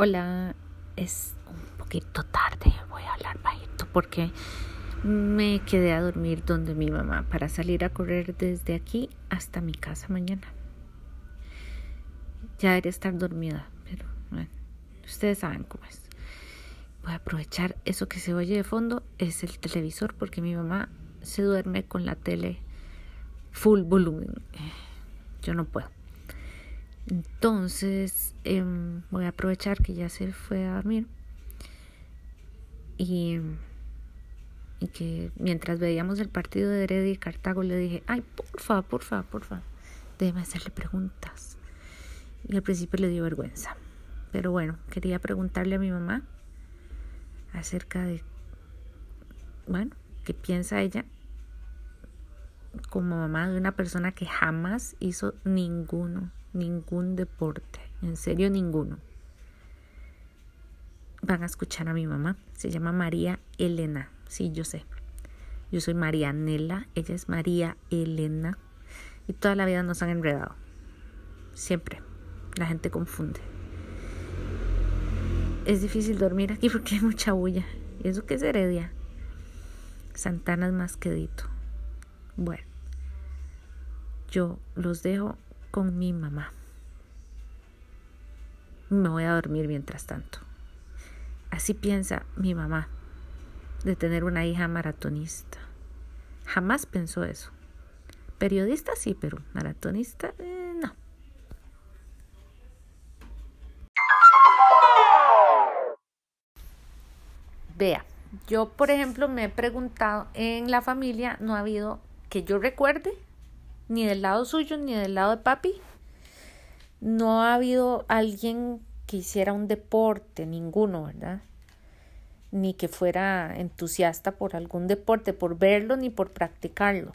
Hola, es un poquito tarde, voy a hablar bajito porque me quedé a dormir donde mi mamá para salir a correr desde aquí hasta mi casa mañana. Ya debería estar dormida, pero bueno, ustedes saben cómo es. Voy a aprovechar eso que se oye de fondo, es el televisor porque mi mamá se duerme con la tele full volumen. Yo no puedo. Entonces em, voy a aprovechar que ya se fue a dormir y, que mientras veíamos el partido de Heredia y Cartago le dije, ay, porfa, porfa, porfa, déjeme hacerle preguntas. Y al principio le dio vergüenza. Pero bueno, quería preguntarle a mi mamá acerca de, bueno, qué piensa ella como mamá de una persona que jamás hizo ninguno ningún deporte, en serio ninguno. Van a escuchar a mi mamá, se llama María Elena, sí, yo sé. Yo soy María Nela, ella es María Elena y toda la vida nos han enredado. Siempre. La gente confunde. Es difícil dormir aquí porque hay mucha bulla. ¿Y eso qué es Heredia? Santana es más quedito. Bueno, yo los dejo con mi mamá. Me voy a dormir mientras tanto. Así piensa mi mamá de tener una hija maratonista. Jamás pensó eso. Periodista sí, pero maratonista eh, no. Vea, yo por ejemplo me he preguntado, en la familia no ha habido que yo recuerde ni del lado suyo ni del lado de papi. No ha habido alguien que hiciera un deporte, ninguno, ¿verdad? Ni que fuera entusiasta por algún deporte, por verlo ni por practicarlo.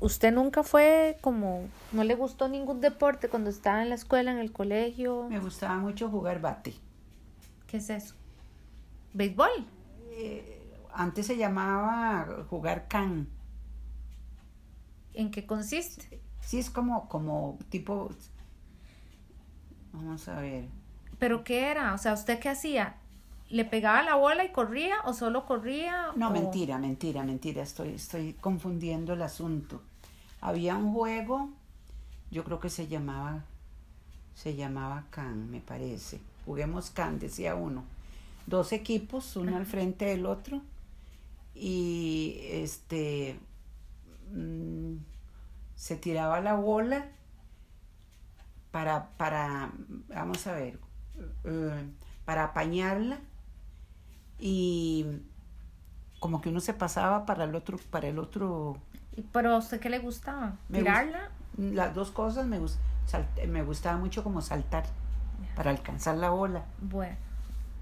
¿Usted nunca fue como, no le gustó ningún deporte cuando estaba en la escuela, en el colegio? Me gustaba mucho jugar bate. ¿Qué es eso? ¿Béisbol? Eh, antes se llamaba jugar can. ¿En qué consiste? Sí, es como, como tipo, vamos a ver. ¿Pero qué era? O sea, ¿usted qué hacía? ¿Le pegaba la bola y corría o solo corría? No, o... mentira, mentira, mentira. Estoy, estoy confundiendo el asunto. Había un juego, yo creo que se llamaba, se llamaba Can, me parece. Juguemos Can, decía uno. Dos equipos, uno al frente del otro. Y este mm, se tiraba la bola para, para vamos a ver, uh, para apañarla y como que uno se pasaba para el otro, para el otro. ¿Pero a usted qué le gustaba? ¿Tirarla? gust- las dos cosas me, gus- salt- me gustaba mucho como saltar para alcanzar la bola. Bueno.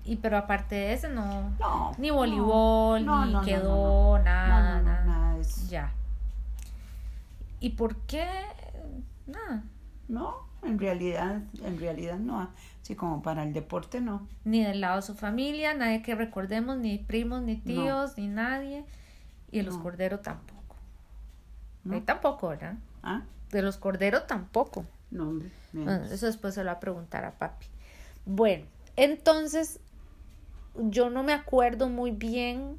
Y pero aparte de eso no... No. Ni voleibol, no, ni no, quedó, nada, nada. nada. Ya. ¿Y por qué? Nada. No, en realidad, en realidad no. Así como para el deporte no. Ni del lado de su familia, nadie que recordemos, ni primos, ni tíos, ni nadie. Y de los No. corderos tampoco. No. Ahí tampoco, ¿verdad? ¿Ah? De los corderos tampoco. No, hombre. Bueno, eso después se lo va a preguntar a papi. Bueno, entonces yo no me acuerdo muy bien.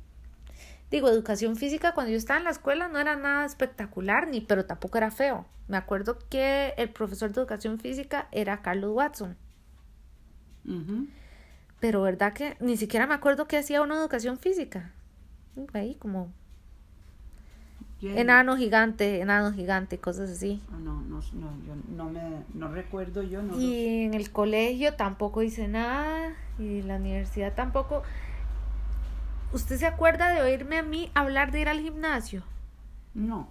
Digo, educación física cuando yo estaba en la escuela no era nada espectacular, ni, pero tampoco era feo. Me acuerdo que el profesor de educación física era Carlos Watson. Pero verdad que ni siquiera me acuerdo que hacía una educación física. Ahí como enano gigante, enano gigante, cosas así. No, no, no, yo no me, no recuerdo yo, no. Y en el colegio tampoco hice nada. Y en la universidad tampoco. ¿Usted se acuerda de oírme a mí hablar de ir al gimnasio? No,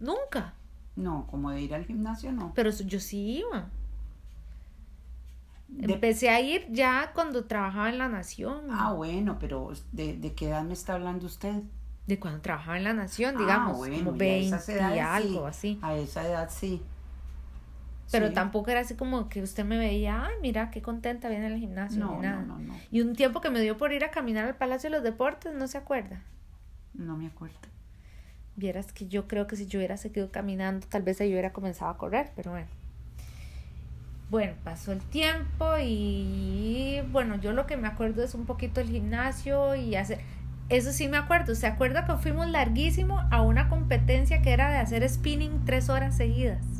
Nunca. no, como de ir al gimnasio no. Pero yo sí iba. De- Empecé a ir ya cuando trabajaba en La Nación. Ah, bueno, pero ¿de, de qué edad me está hablando usted? De cuando trabajaba en La Nación, Ah, digamos. bueno, como ya a 20 esas edades y algo sí. así. A esa edad sí. Pero Sí. tampoco era así como que usted me veía, ay, mira qué contenta viene al gimnasio, No, no, no, Y un tiempo que me dio por ir a caminar al Palacio de los Deportes, ¿no se acuerda? no me acuerdo. Vieras que yo creo que si yo hubiera seguido caminando, tal vez yo hubiera comenzado a correr, pero bueno. bueno, pasó el tiempo y bueno, yo lo que me acuerdo es un poquito el gimnasio y hacer, eso sí me acuerdo, ¿se acuerda que fuimos larguísimo a una competencia que era de hacer spinning tres horas seguidas?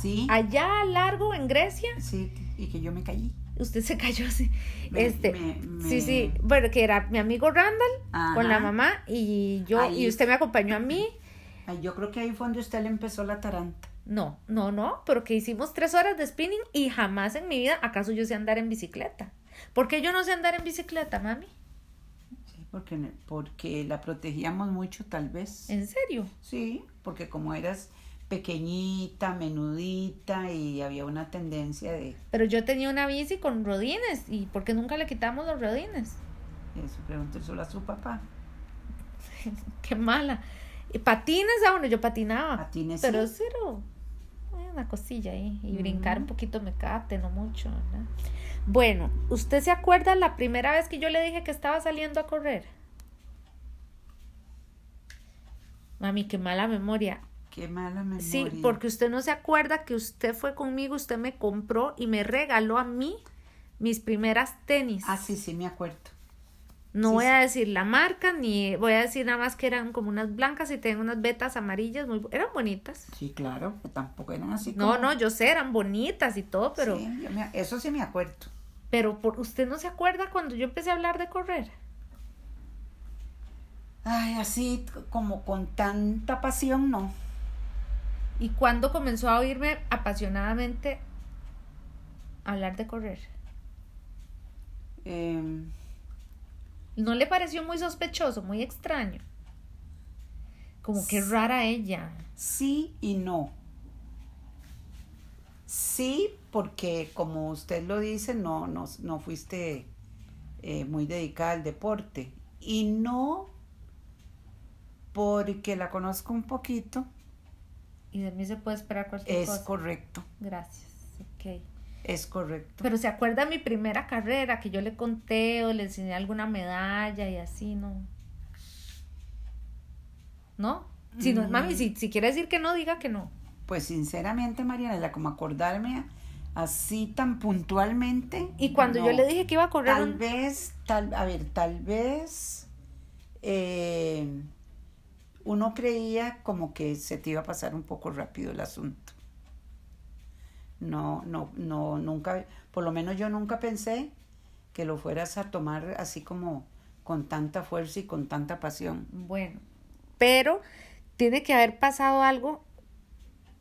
Sí. Allá largo en Grecia. Sí, y que yo me caí. Usted se cayó así. Me- este, me- me- sí, sí, bueno, que era mi amigo Randall con la mamá y yo Ahí. y usted me acompañó a mí. Ay, yo creo que ahí fue donde usted le empezó la taranta. No, no, no, pero que hicimos tres horas de spinning y jamás en mi vida acaso yo sé andar en bicicleta. ¿Por qué yo no sé andar en bicicleta, mami? Sí, porque, porque la protegíamos mucho, tal vez. ¿En serio? Sí, porque como eras pequeñita, menudita y había una tendencia de Pero yo tenía una bici con rodines y ¿por qué nunca le quitamos los rodines? eso, pregúnteselo a su papá. Qué mala. Y patines, ah, bueno, yo patinaba. Patines, Pero sí. cero. eh, Una cosilla ahí. Y brincar un poquito me cate, no mucho, ¿verdad? Bueno, ¿usted se acuerda la primera vez que yo le dije que estaba saliendo a correr? Mami, qué mala memoria. Qué mala memoria. Sí, porque usted no se acuerda que usted fue conmigo, usted me compró y me regaló a mí mis primeras tenis. Ah, sí, sí, me acuerdo. No sí, voy sí. a decir la marca, ni voy a decir nada más que eran como unas blancas y tenían unas vetas amarillas, muy, eran bonitas. Sí, claro, tampoco eran así No, como- no, yo sé, eran bonitas y todo, pero, Sí, yo me- eso sí me acuerdo. pero por, ¿usted no se acuerda cuando yo empecé a hablar de correr? Ay, así como con tanta pasión, no. ¿Y cuándo comenzó a oírme apasionadamente hablar de correr? Em, ¿No le pareció muy sospechoso, muy extraño? Como que rara ella. sí y no. Sí, porque como usted lo dice, no, no, no fuiste eh, muy dedicada al deporte. Y no porque la conozco un poquito, Y de mí se puede esperar cualquier es cosa. correcto, Gracias. Ok. es correcto. Pero se acuerda mi primera carrera que yo le conté o le enseñé alguna medalla y así, ¿no? ¿No? Si no, Mm. mami, si, si quiere decir que no, diga que no. Pues sinceramente, Mariana, como acordarme así tan puntualmente. Y cuando yo le dije que iba a correr Tal un- vez, tal, a ver, tal vez eh, uno creía como que se te iba a pasar un poco rápido el asunto. No, no, no, nunca, por lo menos yo nunca pensé que lo fueras a tomar así como con tanta fuerza y con tanta pasión. Bueno, pero tiene que haber pasado algo.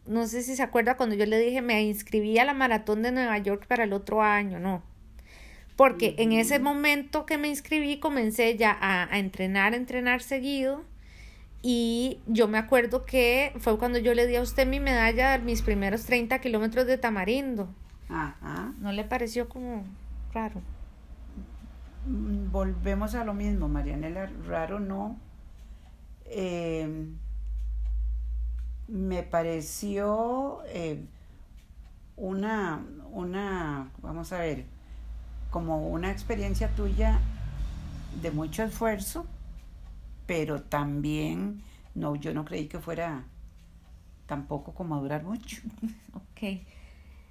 No sé si se acuerda cuando yo le dije me inscribí a la maratón de Nueva York para el otro año, no. Porque en ese momento que me inscribí comencé ya a, a entrenar, a entrenar seguido. Y yo me acuerdo que fue cuando yo le di a usted mi medalla de mis primeros 30 kilómetros de tamarindo. Ajá. ¿No le pareció como raro? Mm, Volvemos a lo mismo, Marianela, raro no. Eh, me pareció eh, una, una, vamos a ver, como una experiencia tuya de mucho esfuerzo, pero también, no, yo no creí que fuera tampoco como a durar mucho. Ok.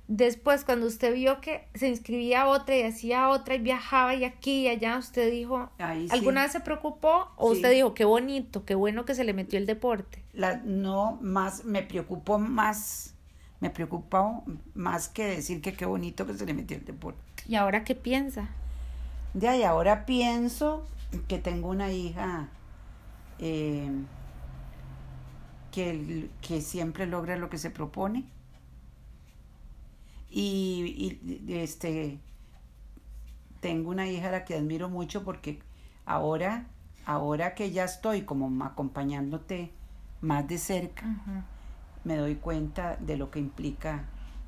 Después, cuando usted vio que se inscribía a otra y hacía otra y viajaba y aquí y allá, usted dijo, Ahí sí. ¿alguna vez se preocupó? ¿O Sí. usted dijo, qué bonito, qué bueno que se le metió el deporte? la, no más me preocupó más me preocupó más que decir que qué bonito que se le metió el deporte ¿Y ahora qué piensa? de ahí ahora pienso que tengo una hija eh, que, que siempre logra lo que se propone y, y, este tengo una hija a la que admiro mucho porque ahora ahora que ya estoy como acompañándote más de cerca me doy cuenta de lo que implica.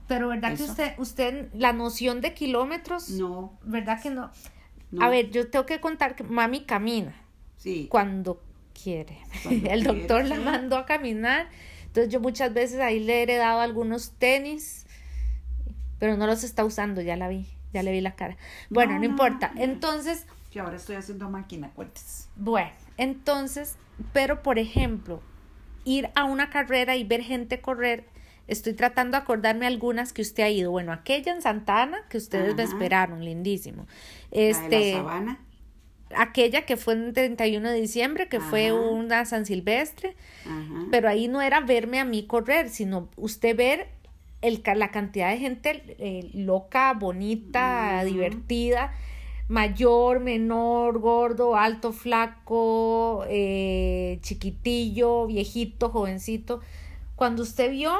Pero ¿verdad que usted, usted, la noción de kilómetros, No, ¿verdad que no? no. A ver, yo tengo que contar que mami camina sí, cuando quiere. Cuando el quiere, doctor la mandó a caminar. Entonces yo muchas veces ahí le he heredado algunos tenis, pero no los está usando, ya la vi, ya le vi la cara. Bueno, no, importa. no. Entonces, que ahora estoy haciendo máquina, acuérdese. bueno, entonces, pero por ejemplo, ir a una carrera y ver gente correr Estoy tratando de acordarme algunas que usted ha ido. Bueno, aquella en Santana que ustedes me esperaron, lindísimo. La de Este, la sabana. Aquella que fue en 31 de diciembre, que fue una San Silvestre, Ajá. pero ahí no era verme a mí correr, sino usted ver el, la cantidad de gente eh, loca, bonita, divertida, mayor, menor, gordo, alto, flaco, eh, chiquitillo, viejito, jovencito. Cuando usted vio,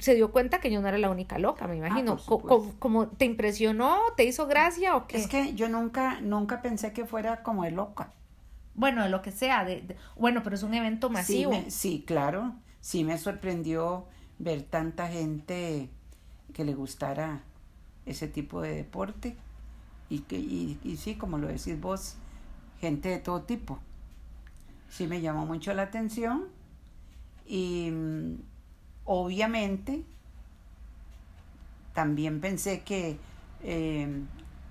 se dio cuenta que yo no era la única loca, me imagino. Ah, supuesto. co- como, ¿Te impresionó? ¿Te hizo gracia o qué? Es que yo nunca, nunca pensé que fuera como de loca. Bueno, de lo que sea. De, de- bueno, pero es un evento masivo. Sí, me- sí, claro. Sí me sorprendió ver tanta gente que le gustara ese tipo de deporte. Y, que, y, y sí, como lo decís vos, gente de todo tipo. Sí me llamó mucho la atención. Y mm, obviamente también pensé que eh,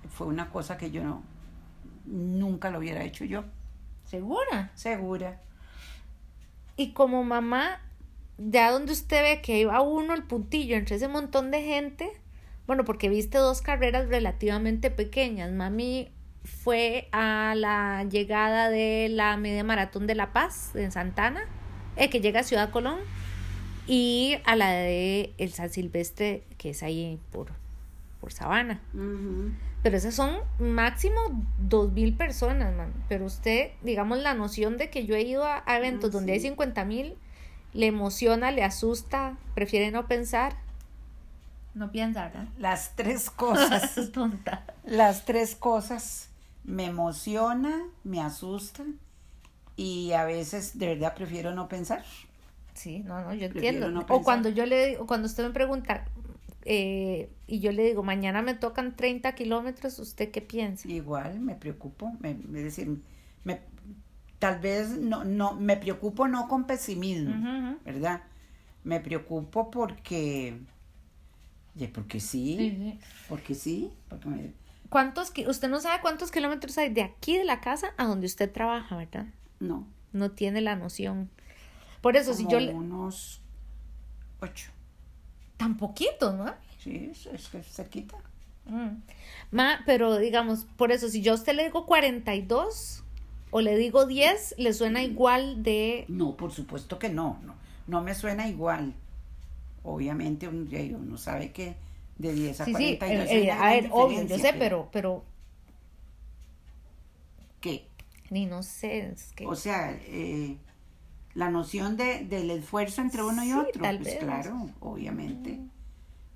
fue una cosa que yo no, nunca lo hubiera hecho yo. ¿Segura? Segura. Y como mamá, ya donde usted ve que iba uno el puntillo entre ese montón de gente, bueno, porque viste dos carreras relativamente pequeñas. Mami fue a la llegada de la media maratón de La Paz en Santana, eh, que llega a Ciudad Colón, y a la de el San Silvestre, que es ahí por, por Sabana. Pero esas son máximo dos mil personas, man. Pero usted, digamos, la noción de que yo he ido a, eventos Ah, donde hay. 50 mil, le emociona, le asusta, prefiere no pensar. No piensa, ¿verdad? Las tres cosas. Tonta. Las tres cosas me emociona, me asusta y a veces de verdad prefiero no pensar. Sí, no, no, yo entiendo. no o cuando yo le, o cuando usted me pregunta eh, y yo le digo, mañana me tocan 30 kilómetros, ¿usted qué piensa? Igual me preocupo, me, es decir, me, tal vez no, no, me preocupo no con pesimismo. ¿verdad? Me preocupo porque, porque sí, porque sí, porque me, ¿Cuántos, usted no sabe cuántos kilómetros hay de aquí de la casa a donde usted trabaja, ¿verdad? no, no tiene la noción. Por eso, si como yo le... unos ocho, Tan poquito, ¿no? sí, es, que se quita. Mm. Ma, pero digamos, por eso, si yo a usted le digo 42 o le digo 10, le suena igual de... No, por supuesto que no, no, no me suena igual. Obviamente uno, uno sabe que de 10 a Sí, sí, 42 eh, hay eh, una a ver, obvio, yo sé, pero, pero, ¿Qué? ni no sé, es que... O sea, eh, la noción de, del esfuerzo entre uno y Sí, otro, tal pues vez. claro, obviamente,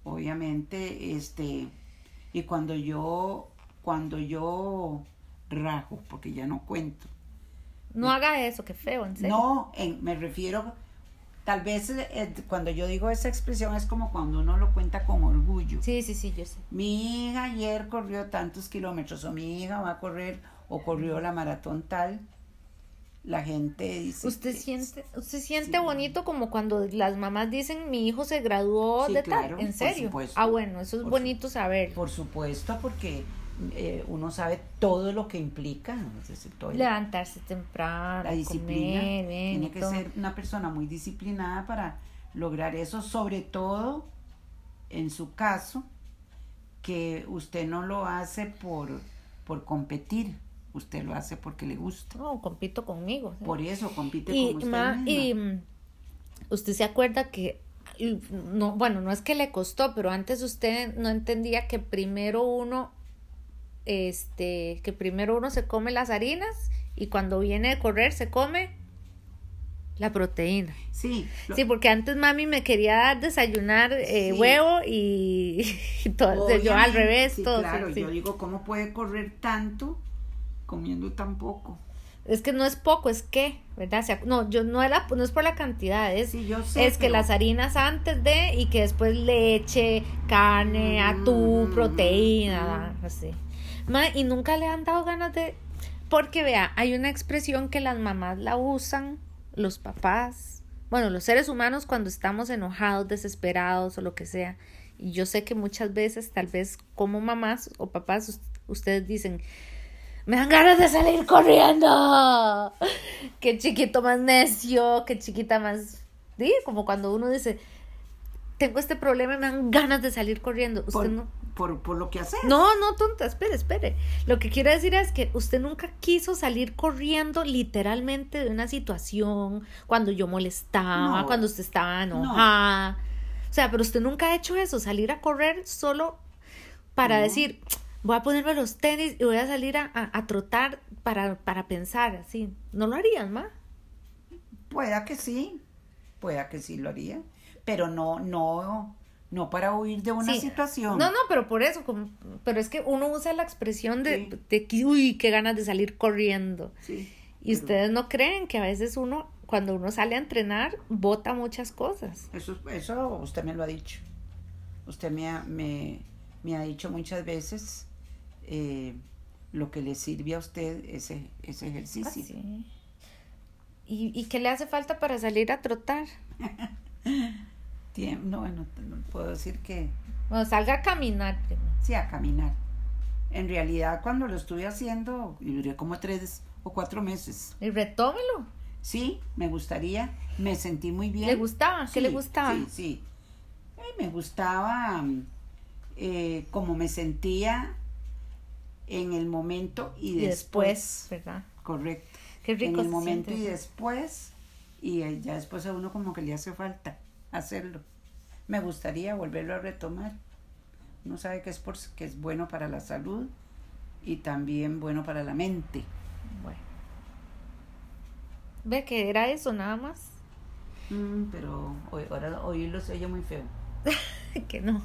obviamente, este, y cuando yo, cuando yo rajo, porque ya no cuento, no haga eso, qué feo, en serio. no, en- me refiero, tal vez eh, cuando yo digo esa expresión es como cuando uno lo cuenta con orgullo. Sí, sí, sí, yo sé. Mi hija ayer corrió tantos kilómetros, o mi hija va a correr, o corrió la maratón tal. La gente dice. Usted siente, usted siente sí. bonito como cuando las mamás dicen mi hijo se graduó Sí, de claro, tal, en por serio. supuesto. Ah, bueno, eso es Por bonito saber. Por supuesto, porque eh, uno sabe todo lo que implica. todo Levantarse temprano, la disciplina. comer, bien, tiene que todo. ser una persona muy disciplinada para lograr eso, sobre todo en su caso, que usted no lo hace por, por competir, usted lo hace porque le gusta. No, compito conmigo. ¿sí? Por eso compite y, con usted ma- misma. y mm, usted se acuerda que no bueno no es que le costó pero antes usted no entendía que primero uno este que primero uno se come las harinas y cuando viene de correr se come la proteína Sí, lo- sí porque antes mami me quería dar desayunar eh, Sí. huevo y, y todo yo al revés sí, todo Claro, sí. yo digo, ¿cómo puede correr tanto comiendo tan poco? es que no es poco es que verdad O sea, no yo no era no es por la cantidad es Sí, yo sé. es que pero- las harinas antes de y que después leche, carne, atún, Mm, proteína, mm. así. Ma, y nunca le han dado ganas de porque vea, hay una expresión que las mamás la usan, los papás, bueno, los seres humanos cuando estamos enojados, desesperados o lo que sea. Y yo sé que muchas veces, tal vez como mamás o papás, us- ustedes dicen, me dan ganas de salir corriendo. Qué chiquito más necio, qué chiquita más... Sí, como cuando uno dice, tengo este problema y me dan ganas de salir corriendo. Usted Por, no. por, por lo que haces. No, no, tonta, espere, espere. Lo que quiero decir es que usted nunca quiso salir corriendo literalmente de una situación cuando yo molestaba, No. cuando usted estaba enojada. O sea, pero usted nunca ha hecho eso, salir a correr solo para No. decir, voy a ponerme los tenis y voy a salir a, a- a trotar para, para pensar así. ¿No lo harían, ma? Pueda que sí, pueda que sí lo haría, pero no, no, no para huir de una Sí. situación. No, no, pero por eso, como, pero es que uno usa la expresión de, Sí. de que, uy, qué ganas de salir corriendo. Sí, Y pero ustedes no creen que a veces uno, cuando uno sale a entrenar, bota muchas cosas. Eso, eso usted me lo ha dicho. Usted me ha, me, me ha dicho muchas veces eh, lo que le sirve a usted ese, ese ejercicio. Ah, sí. ¿Y, ¿Y qué le hace falta para salir a trotar? No, bueno, no puedo decir que Bueno, salga a caminar. primero. sí, a caminar. En realidad, cuando lo estuve haciendo, duré como tres o cuatro meses. Y retómelo. Sí, me gustaría, me sentí muy bien. ¿Le gustaba? ¿Qué le gustaba? Sí, sí. Eh, me gustaba mm, eh, como me sentía en el momento y, Y después. después, ¿verdad? Correcto. Qué rico en el momento siente y después. Y eh, ya después a uno como que le hace falta hacerlo. Me gustaría volverlo a retomar. Uno sabe que es, por, que es bueno para la salud y también bueno para la mente. Bueno. Ve que era eso nada más. Mm, pero hoy, ahora oírlo se oye muy feo. que no.